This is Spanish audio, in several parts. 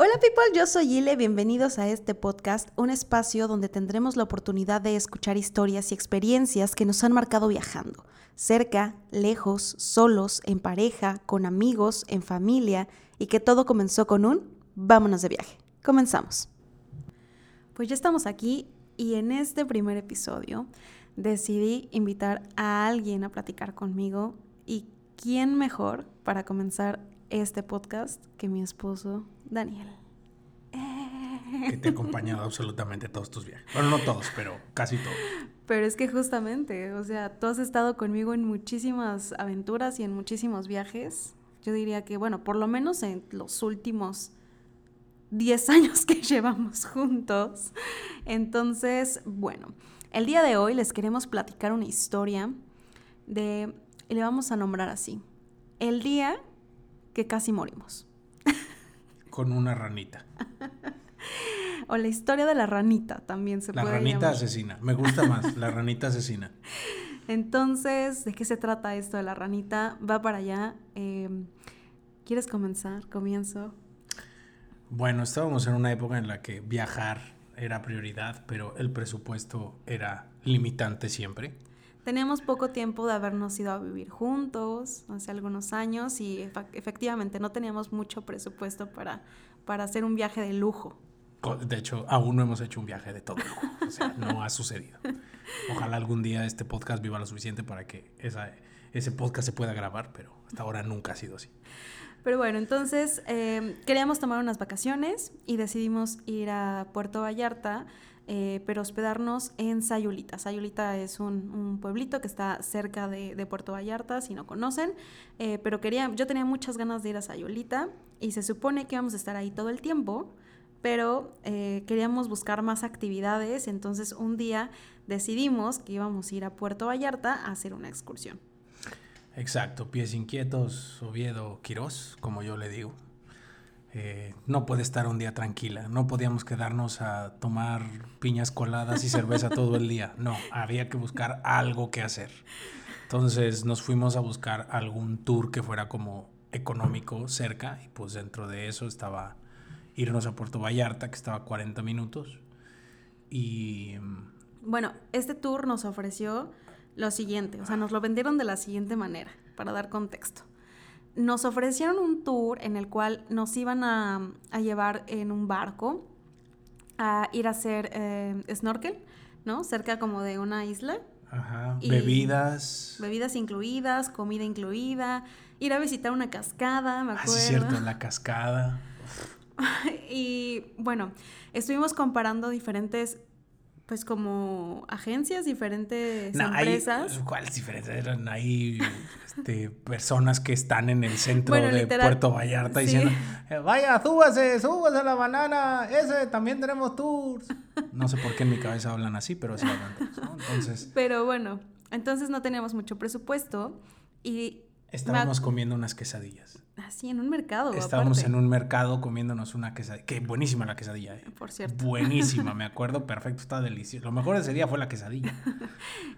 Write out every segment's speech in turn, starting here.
Hola people, yo soy Ile, bienvenidos a este podcast, un espacio donde tendremos la oportunidad de escuchar historias y experiencias que nos han marcado viajando, cerca, lejos, solos, en pareja, con amigos, en familia, y que todo comenzó con un vámonos de viaje. Comenzamos. Pues ya estamos aquí y en este primer episodio decidí invitar a alguien a platicar conmigo y quién mejor para comenzar este podcast que mi esposo Daniel. Que te ha acompañado absolutamente todos tus viajes. Bueno, no todos, pero casi todos. Pero es que justamente, o sea, tú has estado conmigo en muchísimas aventuras y en muchísimos viajes. Yo diría que, bueno, por lo menos en los últimos 10 años que llevamos juntos. Entonces, bueno, el día de hoy les queremos platicar una historia de, y le vamos a nombrar así, el día que casi morimos. Con una ranita. o la historia de la ranita también se la puede ranita llamar. asesina. Me gusta más, la ranita asesina. Entonces, ¿de qué se trata esto de la ranita? Va para allá. Eh, ¿Quieres comenzar? Comienzo. Bueno, estábamos en una época en la que viajar era prioridad, pero el presupuesto era limitante siempre. Teníamos poco tiempo de habernos ido a vivir juntos hace algunos años y efectivamente no teníamos mucho presupuesto para, para hacer un viaje de lujo. De hecho, aún no hemos hecho un viaje de todo lujo. O sea, no ha sucedido. Ojalá algún día este podcast viva lo suficiente para que esa, ese podcast se pueda grabar, pero hasta ahora nunca ha sido así. Pero bueno, entonces eh, queríamos tomar unas vacaciones y decidimos ir a Puerto Vallarta, eh, pero hospedarnos en Sayulita. Sayulita es un, pueblito que está cerca de, Puerto Vallarta, si no conocen, eh, pero quería, yo tenía muchas ganas de ir a Sayulita y se supone que íbamos a estar ahí todo el tiempo, pero eh, queríamos buscar más actividades, entonces un día decidimos que íbamos a ir a Puerto Vallarta a hacer una excursión. Exacto, pies inquietos, Oviedo, Quirós, como yo le digo. Eh, no puede estar un día tranquila, no podíamos quedarnos a tomar piñas coladas y cerveza todo el día, no, había que buscar algo que hacer. Entonces nos fuimos a buscar algún tour que fuera como económico cerca y pues dentro de eso estaba irnos a Puerto Vallarta, que estaba a 40 minutos. Y mm, Bueno, este tour nos ofreció lo siguiente, o sea, nos lo vendieron de la siguiente manera, para dar contexto. Nos ofrecieron un tour en el cual nos iban a, a llevar en un barco a ir a hacer eh, snorkel, ¿no? Cerca como de una isla. ajá, Y- bebidas. Bebidas incluidas, comida incluida, ir a visitar una cascada, me Ah, acuerdo. sí, es cierto, la cascada. y bueno, estuvimos comparando diferentes, pues como agencias, diferentes No, hay- empresas. ¿Cuáles diferencias? Eran ahí este, personas que están en el centro Bueno, de literal, Puerto Vallarta sí. diciendo, "Eh, vaya, súbase, súbase a la banana, ese también tenemos tours. No sé por qué en mi cabeza hablan así, pero así hablan todos, ¿no? Entonces, Pero bueno, entonces no teníamos mucho presupuesto y estábamos comiendo unas quesadillas. Así en un mercado. Estábamos aparte, en un mercado comiéndonos una quesadilla. Que buenísima la quesadilla, eh. Por cierto. Buenísima, me acuerdo perfecto, está delicioso. Lo mejor de ese día fue la quesadilla.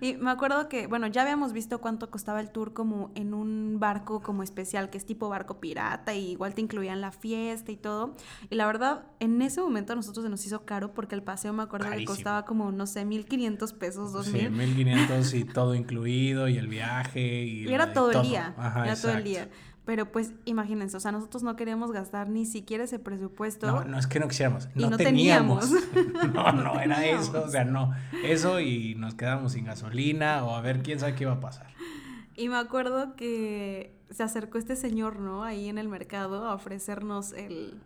Y me acuerdo que, bueno, ya habíamos visto cuánto costaba el tour como en un barco como especial, que es tipo barco pirata, y igual te incluían la fiesta y todo. Y la verdad, en ese momento a nosotros se nos hizo caro porque el paseo me acuerdo Carísimo. que costaba como, no sé, 1500 pesos, 2000. Sí, 1500 y todo incluido y el viaje y, era todo el día, Ajá, era todo el exacto. día. Pero pues imagínense, o sea, nosotros no queríamos gastar ni siquiera ese presupuesto. No, no es que no quisiéramos, Y no, no teníamos. teníamos. no, no era eso, o sea, no. Eso y nos quedamos sin gasolina o a ver quién sabe qué iba a pasar. Y me acuerdo que se acercó este señor, ¿no? Ahí en el mercado a ofrecernos el...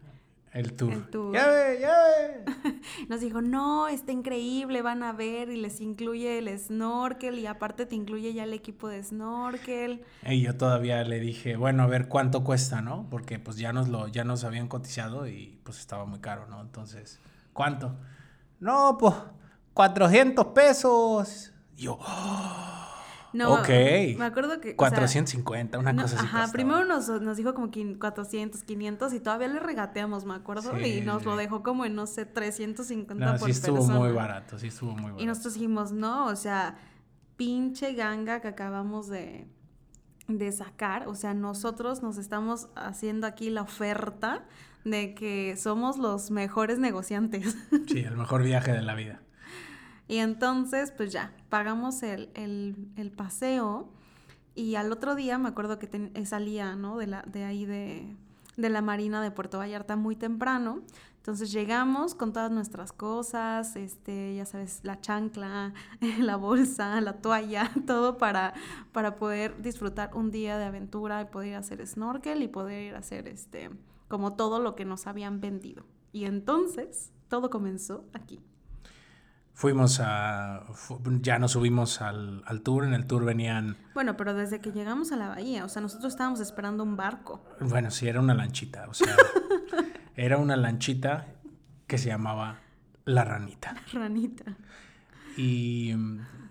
El tour. El tour. Ya ve, ya ve. Nos dijo, no, está increíble, van a ver y les incluye el snorkel y aparte te incluye ya el equipo de snorkel. Y yo todavía le dije, bueno, a ver cuánto cuesta, ¿no? Porque pues ya nos lo, ya nos habían cotizado y pues estaba muy caro, ¿no? Entonces, ¿cuánto? No, pues, 400 pesos. Y yo, No, Ok. me acuerdo que... o sea, 450, una no, cosa así. Ajá, costaba. primero nos, nos dijo como quin- 400, 500 y todavía le regateamos, me acuerdo, Sí, y nos lo dejó como en, no sé, 350 No, por sí estuvo persona. muy barato, sí estuvo muy barato. Y nosotros dijimos, no, o sea, pinche ganga que acabamos de, de sacar. O sea, nosotros nos estamos haciendo aquí la oferta de que somos los mejores negociantes. Sí, el mejor viaje de la vida. Y entonces, pues ya, pagamos el, paseo y al otro día me acuerdo que salía, ¿no? De, la, de ahí de, de la Marina de Puerto Vallarta muy temprano. Entonces llegamos con todas nuestras cosas, este, ya sabes, la chancla, la bolsa, la toalla, todo para, para poder disfrutar un día de aventura y poder hacer snorkel y poder ir a hacer este, como todo lo que nos habían vendido. Y entonces todo comenzó aquí. Fuimos a. ya nos subimos al, al, tour. En el tour venían. Bueno, pero desde que llegamos a la bahía, o sea, nosotros estábamos esperando un barco. Bueno, sí, era una lanchita. O sea, era una lanchita que se llamaba La Ranita. Ranita. Y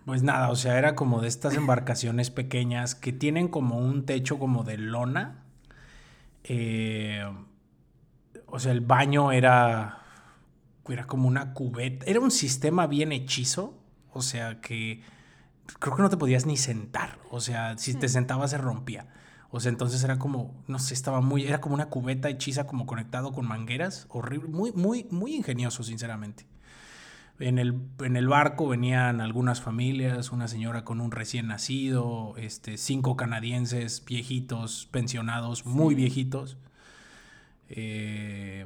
pues nada, o sea, era como de estas embarcaciones pequeñas que tienen como un techo como de lona. Eh, o sea, el baño era era como una cubeta, era un sistema bien hechizo, o sea que creo que no te podías ni sentar, o sea, si te sentabas se rompía. O sea, entonces era como, no sé, estaba muy, era como una cubeta hechiza como conectado con mangueras, horrible, muy, muy, muy ingenioso, sinceramente. En el, en el barco venían algunas familias, una señora con un recién nacido, este, cinco canadienses viejitos, pensionados, muy viejitos. Eh,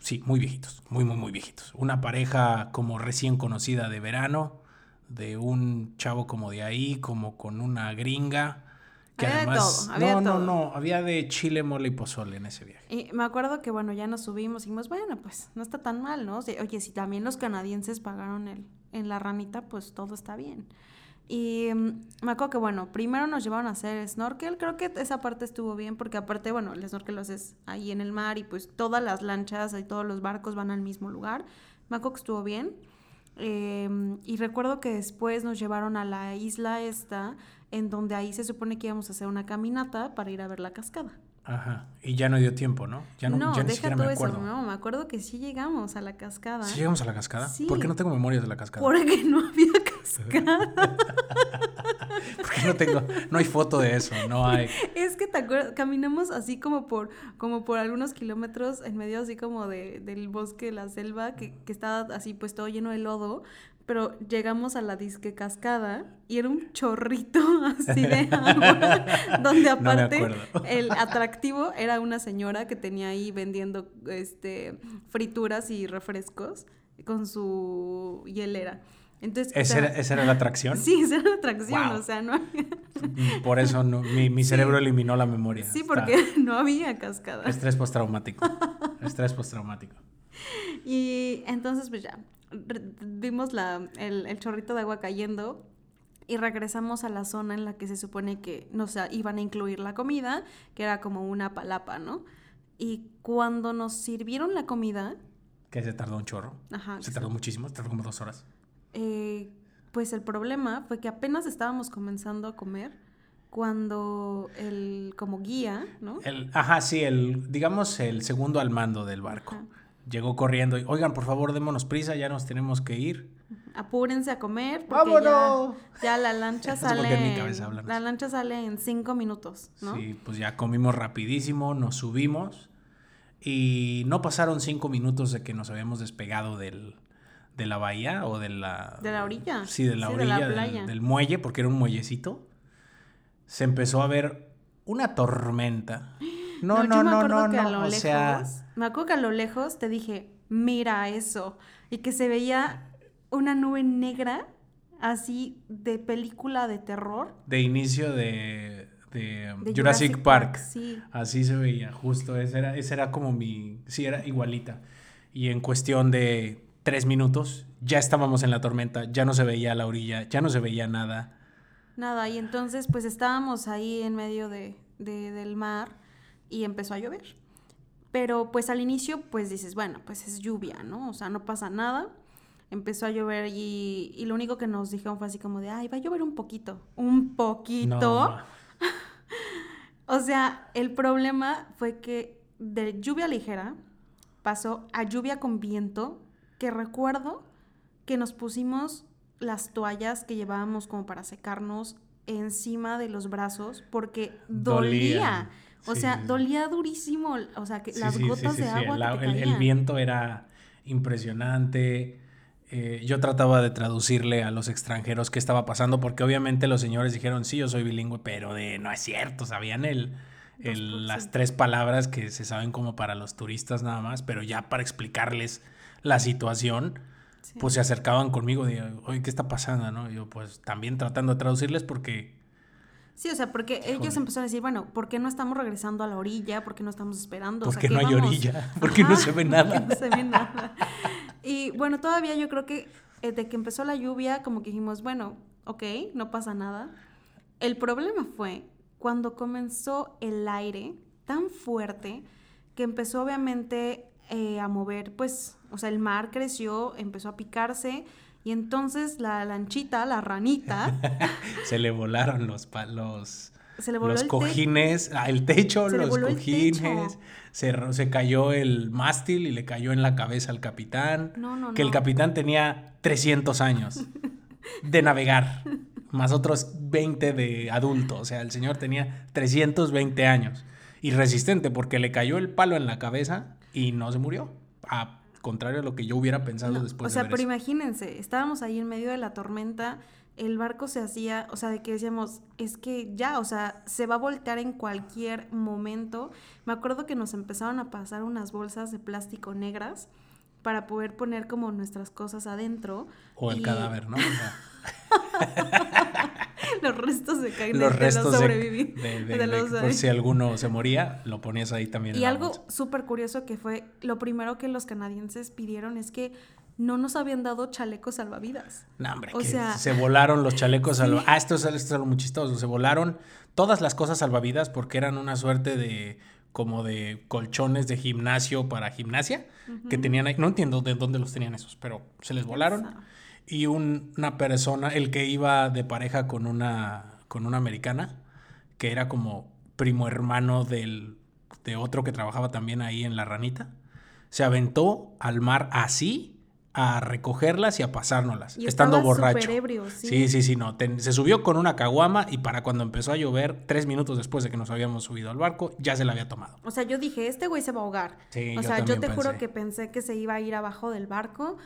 sí, muy viejitos, muy, muy, muy viejitos. Una pareja como recién conocida de verano, de un chavo como de ahí, como con una gringa. Que había además, todo, había no, todo. no, no, había de chile, mole y pozole en ese viaje. Y me acuerdo que, bueno, ya nos subimos y dijimos, bueno, pues no está tan mal, ¿no? oye, si también los canadienses pagaron el, en la ranita, pues todo está bien. Y mm, me acuerdo que, bueno, primero nos llevaron a hacer snorkel. Creo que esa parte estuvo bien porque aparte, bueno, el snorkel lo haces ahí en el mar y pues todas las lanchas y todos los barcos van al mismo lugar. Me acuerdo que estuvo bien. Em, y recuerdo que después nos llevaron a la isla esta, en donde ahí se supone que íbamos a hacer una caminata para ir a ver la cascada. Ajá. Y ya no dio tiempo, ¿no? Ya no, no ya ni siquiera me acuerdo. Eso, no, me acuerdo que sí llegamos a la cascada. ¿Sí llegamos a la cascada? Sí. ¿Por qué no tengo memorias de la cascada? Porque no había Porque no tengo, no hay foto de eso, no hay. Es que te acuerdas, caminamos así como por, como por algunos kilómetros en medio así como de, del bosque, la selva, que, que estaba así pues todo lleno de lodo, pero llegamos a la disque cascada y era un chorrito así de agua, donde aparte el atractivo era una señora que tenía ahí vendiendo este frituras y refrescos con su hielera. Entonces, ¿Esa, era, ¿Esa, era, la atracción? Sí, esa era la atracción, o sea, no había... Por eso no, mi, mi, cerebro eliminó la memoria. Sí, porque no había cascada. Estrés postraumático. Estrés postraumático. Y entonces, pues ya, vimos la, el, el, chorrito de agua cayendo y regresamos a la zona en la que se supone que nos iban a incluir la comida, que era como una palapa, ¿no? Y cuando nos sirvieron la comida... Que se tardó un chorro. Ajá. Se tardó muchísimo, se tardó como dos horas. Eh, pues el problema fue que apenas estábamos comenzando a comer cuando el como guía, ¿no? El, ajá, sí, el, digamos, el segundo al mando del barco. Ajá llegó corriendo y, oigan, por favor, démonos prisa, ya nos tenemos que ir. Apúrense a comer porque ya, ya, la lancha sale en, la lancha sale en cinco minutos, ¿no? Sí, pues ya comimos rapidísimo, nos subimos y no pasaron cinco minutos de que nos habíamos despegado del, de la bahía o de la... De la orilla. Sí, de la orilla, del, del muelle, porque era un muellecito. Se empezó a ver una tormenta. No, no, no, no, no, o sea... Me acuerdo que a lo lejos te dije, mira eso, y que se veía una nube negra, así de película de terror. De inicio de, de, Jurassic, Park. sí. Así se veía, justo, esa era, esa era como mi, sí, era igualita. Y en cuestión de tres minutos, ya estábamos en la tormenta, ya no se veía la orilla, ya no se veía nada. Nada, y entonces pues estábamos ahí en medio de, de, del mar y empezó a llover. Pero pues al inicio pues dices, bueno, pues es lluvia, ¿no? O sea, no pasa nada. Empezó a llover y, y lo único que nos dijeron fue así como de, ay, va a llover un poquito. Un poquito. o sea, el problema fue que de lluvia ligera pasó a lluvia con viento, que recuerdo que nos pusimos las toallas que llevábamos como para secarnos encima de los brazos porque dolía. O Sí, sea, sí, dolía durísimo, o sea, que Sí, las gotas de agua el, que te el- viento era impresionante. Eh, yo trataba de traducirle a los extranjeros qué estaba pasando, porque obviamente los señores dijeron, sí, yo soy bilingüe, pero de no es cierto, sabían el, el- 2%. las tres palabras que se saben como para los turistas nada más, pero ya para explicarles la situación, Sí. pues se acercaban conmigo de, oye, ¿qué está pasando? ¿no? Y yo pues también tratando de traducirles porque Sí, o sea, porque ellos empezaron a decir, bueno, ¿por qué no estamos regresando a la orilla? ¿Por qué no estamos esperando? O sea, porque ¿qué no hay vamos? orilla, porque no Ajá, se ve porque nada. no se ve nada. Y bueno, todavía yo creo que eh, de que empezó la lluvia, como que dijimos, bueno, ok, no pasa nada. El problema fue cuando comenzó el aire tan fuerte que empezó obviamente eh, a mover, pues, o sea, el mar creció, empezó a picarse y entonces la lanchita, la ranita, Se le volaron los, pa- los, se le voló los el cojines, ah, el techo, Se los cojines, se, se cayó el mástil y le cayó en la cabeza al capitán. No, no, que el capitán tenía 300 años de navegar, más otros 20 de adulto. O sea, el señor tenía 320 años. Y resistente, porque le cayó el palo en la cabeza y no se murió. A contrario a lo que yo hubiera pensado No, después o sea, de ver pero eso. imagínense, estábamos ahí en medio de la tormenta, el barco se hacía, o sea, de que decíamos, es que ya, o sea, se va a voltear en cualquier momento. Me acuerdo que nos empezaron a pasar unas bolsas de plástico negras para poder poner como nuestras cosas adentro. O el y cadáver, ¿no? O sea, los restos de, caen los de restos los de, sobrevivientes. de- de- de de- los- por si alguno se moría, lo ponías ahí también. Y algo súper curioso que fue, lo primero que los canadienses pidieron es que no nos habían dado chalecos salvavidas. No, hombre, o que sea- se volaron los chalecos Sí. salvavidas. Ah, esto es, esto es algo muy chistoso. Se volaron todas las cosas salvavidas porque eran una suerte de como de colchones de gimnasio para gimnasia que tenían ahí. No entiendo de dónde los tenían esos, pero se les volaron. Y un- una persona, el que iba de pareja con una, con una americana, que era como primo hermano del, de otro que trabajaba también ahí en La Ranita, se aventó al mar así a recogerlas y a pasárnoslas, Y estando borracho. sí. sí, sí, sí, no. ten- se subió con una caguama y para cuando empezó a llover, tres minutos después de que nos habíamos subido al barco, ya se la había tomado. O sea, yo dije, este güey se va a ahogar. Sí, o yo sea, yo te juro que pensé que se iba a ir abajo del barco.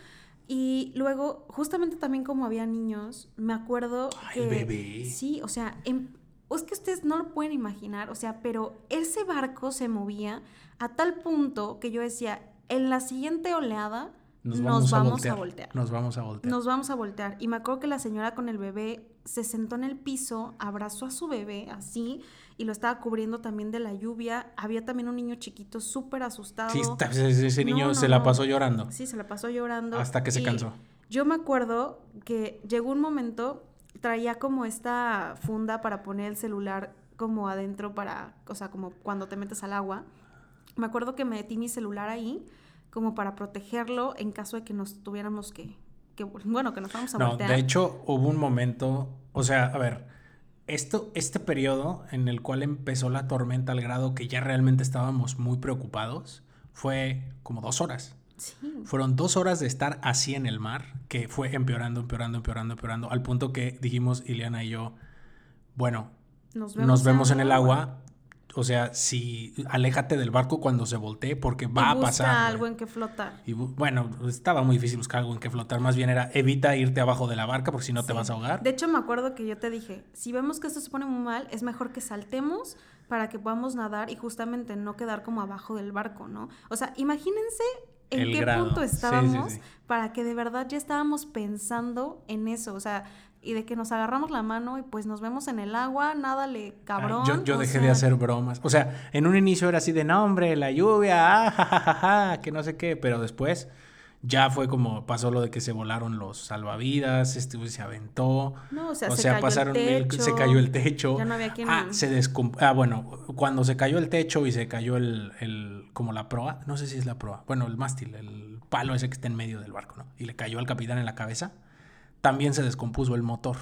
Y luego, justamente también como había niños, me acuerdo Ay, que... bebé. Sí, o sea, es que ustedes no lo pueden imaginar, o sea, pero ese barco se movía a tal punto que yo decía, en la siguiente oleada nos vamos, a, voltear. Nos vamos a voltear. Nos vamos a voltear. Y me acuerdo que la señora con el bebé se sentó en el piso, abrazó a su bebé así y lo estaba cubriendo también de la lluvia. Había también un niño chiquito súper asustado. Sí, ese, niño No, no, se la pasó llorando. Sí, se la pasó llorando. Hasta que se Y cansó. Yo me acuerdo que llegó un momento, traía como esta funda para poner el celular como adentro para, o sea, como cuando te metes al agua. Me acuerdo que metí mi celular ahí como para protegerlo en caso de que nos tuviéramos que, que bueno, que nos vamos a No, voltear. de hecho hubo un momento, o sea, a ver, esto, este periodo en el cual empezó la tormenta al grado que ya realmente estábamos muy preocupados, fue como dos horas. Sí. Fueron dos horas de estar así en el mar, que fue empeorando, empeorando, empeorando, empeorando, al punto que dijimos Ileana y yo, bueno, Nos nos vemos en el agua. O sea, si aléjate del barco cuando se voltee, porque va Y a busca pasar. güey. algo en que flotar. Y bu- bueno, estaba muy difícil buscar algo en que flotar. Más bien era evita irte abajo de la barca porque si no te vas a ahogar. De hecho, me acuerdo que yo te dije, si vemos que esto se pone muy mal, es mejor que saltemos para que podamos nadar y justamente no quedar como abajo del barco, ¿no? O sea, imagínense en El qué grado. punto sí, estábamos sí. para que de verdad ya estábamos pensando en eso, o sea, y de que nos agarramos la mano y pues nos vemos en el agua, nada le Ah, cabrón. yo dejé de hacer bromas. O sea, en un inicio era así de, no, hombre, la lluvia, ah, ja, ja, ja, ja", que no sé qué. Pero después ya fue como pasó lo de que se volaron los salvavidas, este se aventó. No, o sea, o se sea, cayó pasaron el mil- techo, se cayó el techo. ya no había quien- Ah, se descom- Ah, bueno, cuando se cayó el techo y se cayó el, el- como la proa, no sé si es la proa, bueno, el mástil, el palo ese que está en medio del barco, ¿no? Y le cayó al capitán en la cabeza, también se descompuso el motor.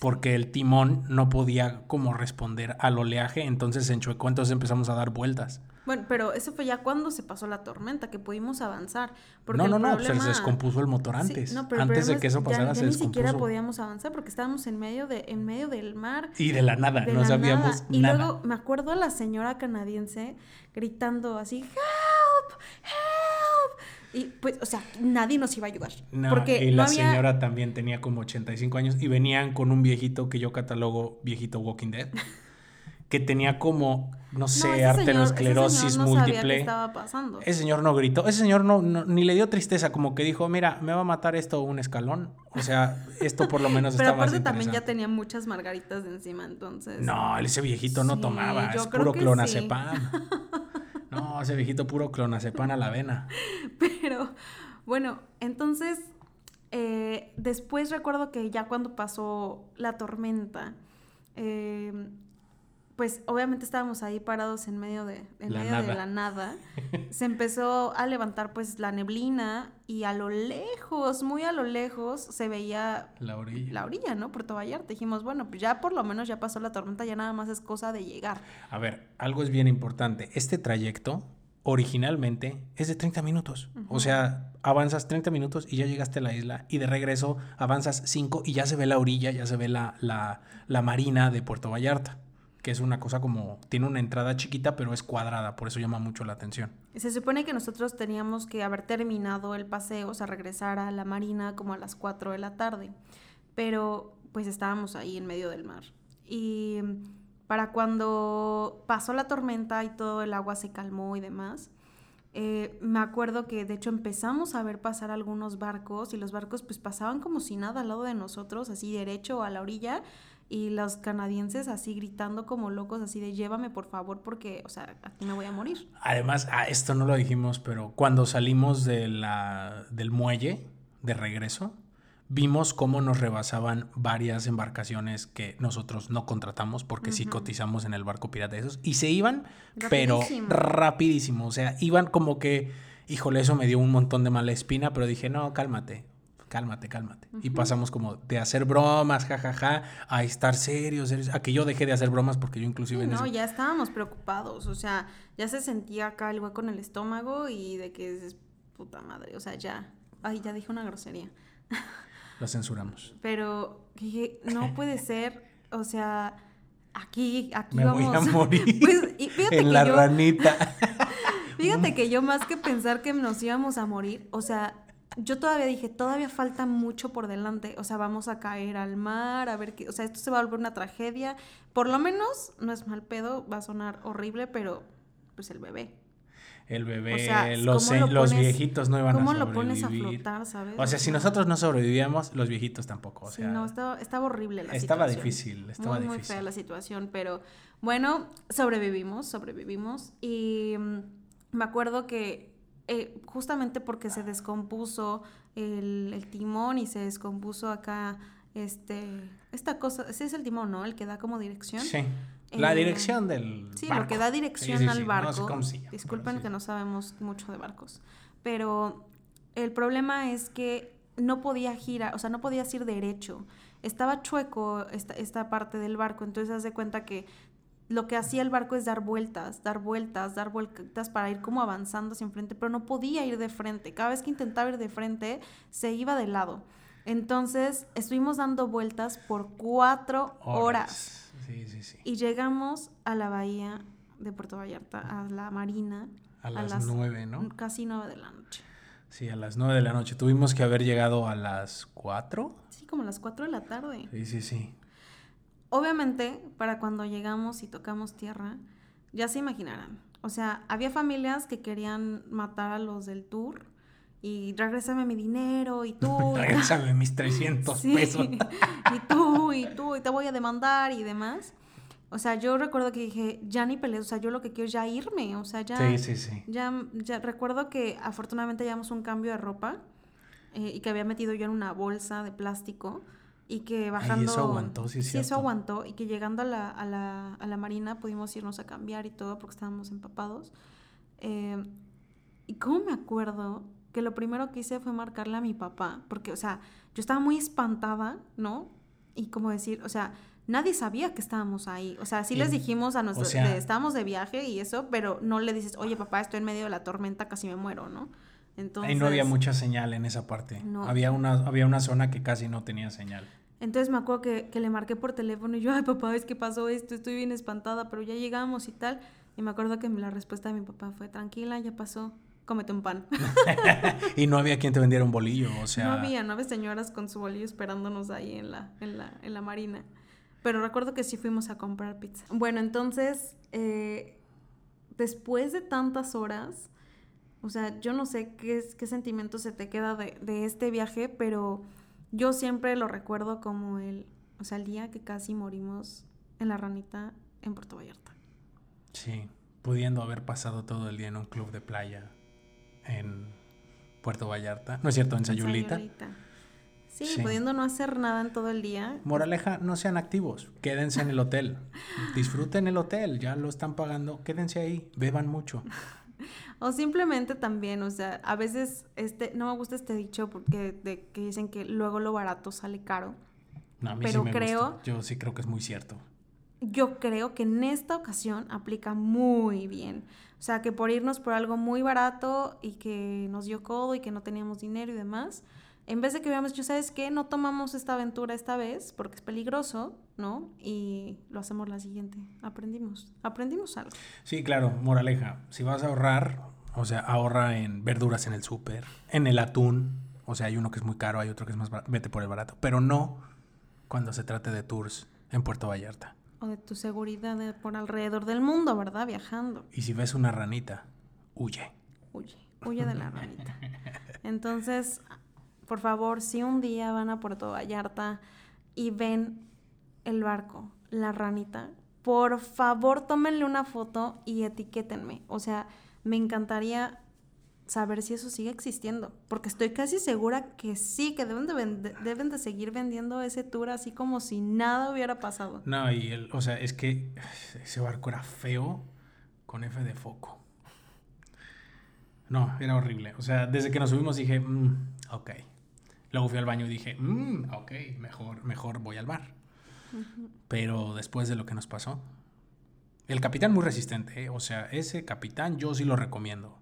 Porque el timón no podía como responder al oleaje, entonces se enchuecó, entonces empezamos a dar vueltas. Bueno, pero eso fue ya cuando se pasó la tormenta, que pudimos avanzar. no, no, no, se descompuso el motor antes. antes de que eso pasara, se descompuso. Ni siquiera podíamos avanzar porque estábamos en medio, de, en medio del mar. Y de la nada, no sabíamos nada. Y luego me acuerdo a la señora canadiense gritando así, ¡Help! ¡Help! Y pues, o sea, nadie nos iba a ayudar. No, porque y la señora también tenía como 85 años y venían con un viejito que yo catalogo viejito Walking Dead. que tenía como, no sé, arteriosclerosis no múltiple. qué estaba pasando. Ese señor no gritó, ese señor no, ni le dio tristeza, como que dijo, mira, me va a matar esto un escalón. O sea, esto por lo menos Pero está aparte también ya tenía muchas margaritas de encima, entonces. No, ese viejito no tomaba, es puro clonazepam. no, ese viejito puro clonazepam a la avena. Pero, bueno, entonces, eh, después recuerdo que ya cuando pasó la tormenta, eh, pues obviamente estábamos ahí parados en medio de, en medio de la nada. Se empezó a levantar pues la neblina y a lo lejos, muy a lo lejos, se veía la orilla. La orilla, ¿no? Puerto Vallarta. Dijimos, bueno, pues ya por lo menos ya pasó la tormenta, ya nada más es cosa de llegar. A ver, algo es bien importante. Este trayecto originalmente es de 30 minutos. O sea, avanzas 30 minutos y ya llegaste a la isla y de regreso avanzas 5 y ya se ve la orilla, ya se ve la, la, la marina de Puerto Vallarta que es una cosa como, tiene una entrada chiquita, pero es cuadrada, por eso llama mucho la atención. Se supone que nosotros teníamos que haber terminado el paseo, o sea, regresar a la marina como a las 4 de la tarde, pero pues estábamos ahí en medio del mar. Y para cuando pasó la tormenta y todo el agua se calmó y demás, eh, me acuerdo que de hecho empezamos a ver pasar algunos barcos y los barcos pues pasaban como si nada al lado de nosotros, así derecho a la orilla, y los canadienses así gritando como locos, así de llévame por favor porque, o sea, aquí me voy a morir. Además, ah, esto no lo dijimos, pero cuando salimos de la, del muelle de regreso, vimos cómo nos rebasaban varias embarcaciones que nosotros no contratamos porque sí cotizamos en el barco pirata de esos y se iban, pero rapidísimo, o sea, iban como que, híjole, eso me dio un montón de mala espina, pero dije, no, cálmate, cálmate, cálmate. Y pasamos como de hacer bromas, jajaja, a estar serios, serios, a que yo dejé de hacer bromas porque yo inclusive... no, ya estábamos preocupados, o sea, ya se sentía acá el hueco en el estómago y de que es puta madre, o sea, ya, ay, ya dije una grosería. Lo censuramos. Pero dije, no puede ser, o sea, aquí, aquí Me vamos. Voy a morir pues, y fíjate en la ranita. fíjate que yo más que pensar que nos íbamos a morir, o sea, yo todavía dije, todavía falta mucho por delante, o sea, vamos a caer al mar, a ver qué, o sea, esto se va a volver una tragedia. Por lo menos, no es mal pedo, va a sonar horrible, pero pues el bebé. El bebé, los, los viejitos no iban a sobrevivir. ¿Cómo lo pones a flotar, sabes? O sea, si nosotros no sobrevivíamos, los viejitos tampoco, o sea. Sí, no, estaba, estaba horrible la estaba situación. Difícil, estaba muy, difícil. Muy fea la situación, pero bueno, sobrevivimos, sobrevivimos. Y mm, me acuerdo que eh, justamente porque se descompuso el, timón y se descompuso acá este esta cosa, ese es el timón, ¿no? El que da como dirección. Sí. La eh, dirección del Sí, lo que da dirección al barco. Disculpen que no sabemos mucho de barcos, pero el problema es que no podía girar, o sea, no podías ir derecho. Estaba chueco esta, esta parte del barco, entonces haz de cuenta que lo que hacía el barco es dar vueltas, dar vueltas, dar vueltas para ir como avanzando hacia enfrente, pero no podía ir de frente. Cada vez que intentaba ir de frente, se iba de lado. Entonces, estuvimos dando vueltas por cuatro horas. Sí, sí, sí. Y llegamos a la bahía de Puerto Vallarta, a la marina. A las, nueve, ¿no? Casi nueve de la noche. Sí, a las nueve de la noche. Tuvimos que haber llegado a las cuatro. Sí, como a las cuatro de la tarde. Sí, sí, sí. Obviamente, para cuando llegamos y tocamos tierra, ya se imaginarán. O sea, había familias que querían matar a los del tour y regresame mi dinero y tú. regresame mis 300 pesos. y tú, y tú, y te voy a demandar y demás. O sea, yo recuerdo que dije, ya ni peleé, o sea, yo lo que quiero es ya irme, o sea, ya. Sí, sí, sí. Ya, ya recuerdo que afortunadamente llevamos un cambio de ropa eh, y que había metido yo en una bolsa de plástico y que bajando... Y eso aguantó, sí, sí. eso aguantó y que llegando a la, a, la, a la, marina pudimos irnos a cambiar y todo porque estábamos empapados. Eh, y cómo me acuerdo que lo primero que hice fue marcarle a mi papá, porque, o sea, yo estaba muy espantada, ¿no? Y como decir, o sea, nadie sabía que estábamos ahí. O sea, sí les dijimos a nuestros, estábamos de viaje y eso, pero no le dices, oye papá, estoy en medio de la tormenta, casi me muero, ¿no? Entonces, Ahí no había mucha señal en esa parte. No. Había, una, había una zona que casi no tenía señal. Entonces me acuerdo que, que, le marqué por teléfono y yo, ay papá, es que pasó esto, estoy bien espantada, pero ya llegamos y tal. Y me acuerdo que la respuesta de mi papá fue, tranquila, ya pasó, cómete un pan. y no había quien te vendiera un bolillo, o sea... No había, no había señoras con su bolillo esperándonos ahí en la, en la, en la marina. Pero recuerdo que sí fuimos a comprar pizza. Bueno, entonces, eh, después de tantas horas, o sea, yo no sé qué, qué sentimiento se te queda de, de este viaje, pero yo siempre lo recuerdo como el, o sea, el día que casi morimos en la ranita en Puerto Vallarta. Sí, pudiendo haber pasado todo el día en un club de playa en Puerto Vallarta. ¿No es cierto? En Sayulita. Sí, sí, pudiendo no hacer nada en todo el día. Moraleja, no sean activos, quédense en el hotel. Disfruten el hotel, ya lo están pagando, quédense ahí, beban mucho. O simplemente también, o sea, a veces este, no me gusta este dicho porque de, que dicen que luego lo barato sale caro. No, a mí pero sí me creo, gusta. Yo sí creo que es muy cierto. Yo creo que en esta ocasión aplica muy bien. O sea, que por irnos por algo muy barato y que nos dio codo y que no teníamos dinero y demás, en vez de que hubiéramos dicho, ¿sabes qué? No tomamos esta aventura esta vez porque es peligroso, ¿no? Y lo hacemos la siguiente. Aprendimos, aprendimos algo. Sí, claro, moraleja. Si vas a ahorrar, o sea, ahorra en verduras en el súper, en el atún. O sea, hay uno que es muy caro, hay otro que es más barato. Vete por el barato. Pero no cuando se trate de tours en Puerto Vallarta. O de tu seguridad por alrededor del mundo, ¿verdad? Viajando. Y si ves una ranita, huye. Huye, huye de la ranita. Entonces, por favor, si un día van a Puerto Vallarta y ven el barco, la ranita, por favor tómenle una foto y etiquétenme. O sea, me encantaría saber si eso sigue existiendo, porque estoy casi segura que sí, que deben de, deben de seguir vendiendo ese tour así como si nada hubiera pasado. No, y el, o sea, es que ese barco era feo con F de foco. No, era horrible. O sea, desde que nos subimos dije, mm, ok. Luego fui al baño y dije, mmm, ok, mejor, mejor voy al bar. Pero después de lo que nos pasó, el capitán muy resistente, ¿eh? o sea, ese capitán yo sí lo recomiendo,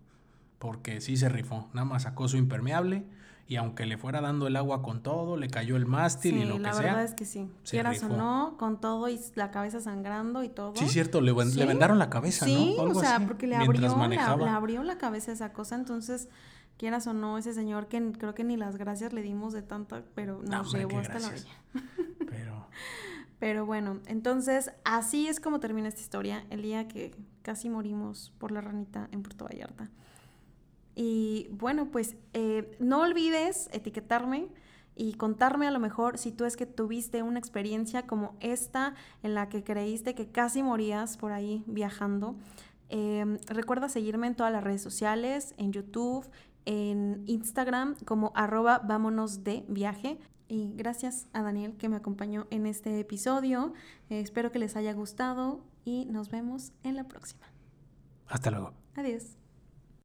porque sí se rifó, nada más sacó su impermeable y aunque le fuera dando el agua con todo, le cayó el mástil y lo que sea. la verdad es que sí. Quieras o no, con todo y la cabeza sangrando y todo. Sí, cierto, le, vendaron la cabeza, ¿no? Sí, o sea, porque le abrió, la, le abrió la cabeza esa cosa, entonces quieras o no, ese señor que creo que ni las gracias le dimos de tanta, pero nos llevó hasta la orilla. Pero... pero bueno, entonces así es como termina esta historia, el día que casi morimos por la ranita en Puerto Vallarta. Y bueno, pues eh, no olvides etiquetarme y contarme a lo mejor si tú es que tuviste una experiencia como esta en la que creíste que casi morías por ahí viajando. Eh, recuerda seguirme en todas las redes sociales, en YouTube, en Instagram como arroba vámonos de viaje. Y gracias a Daniel que me acompañó en este episodio. Eh, espero que les haya gustado y nos vemos en la próxima. Hasta luego. Adiós.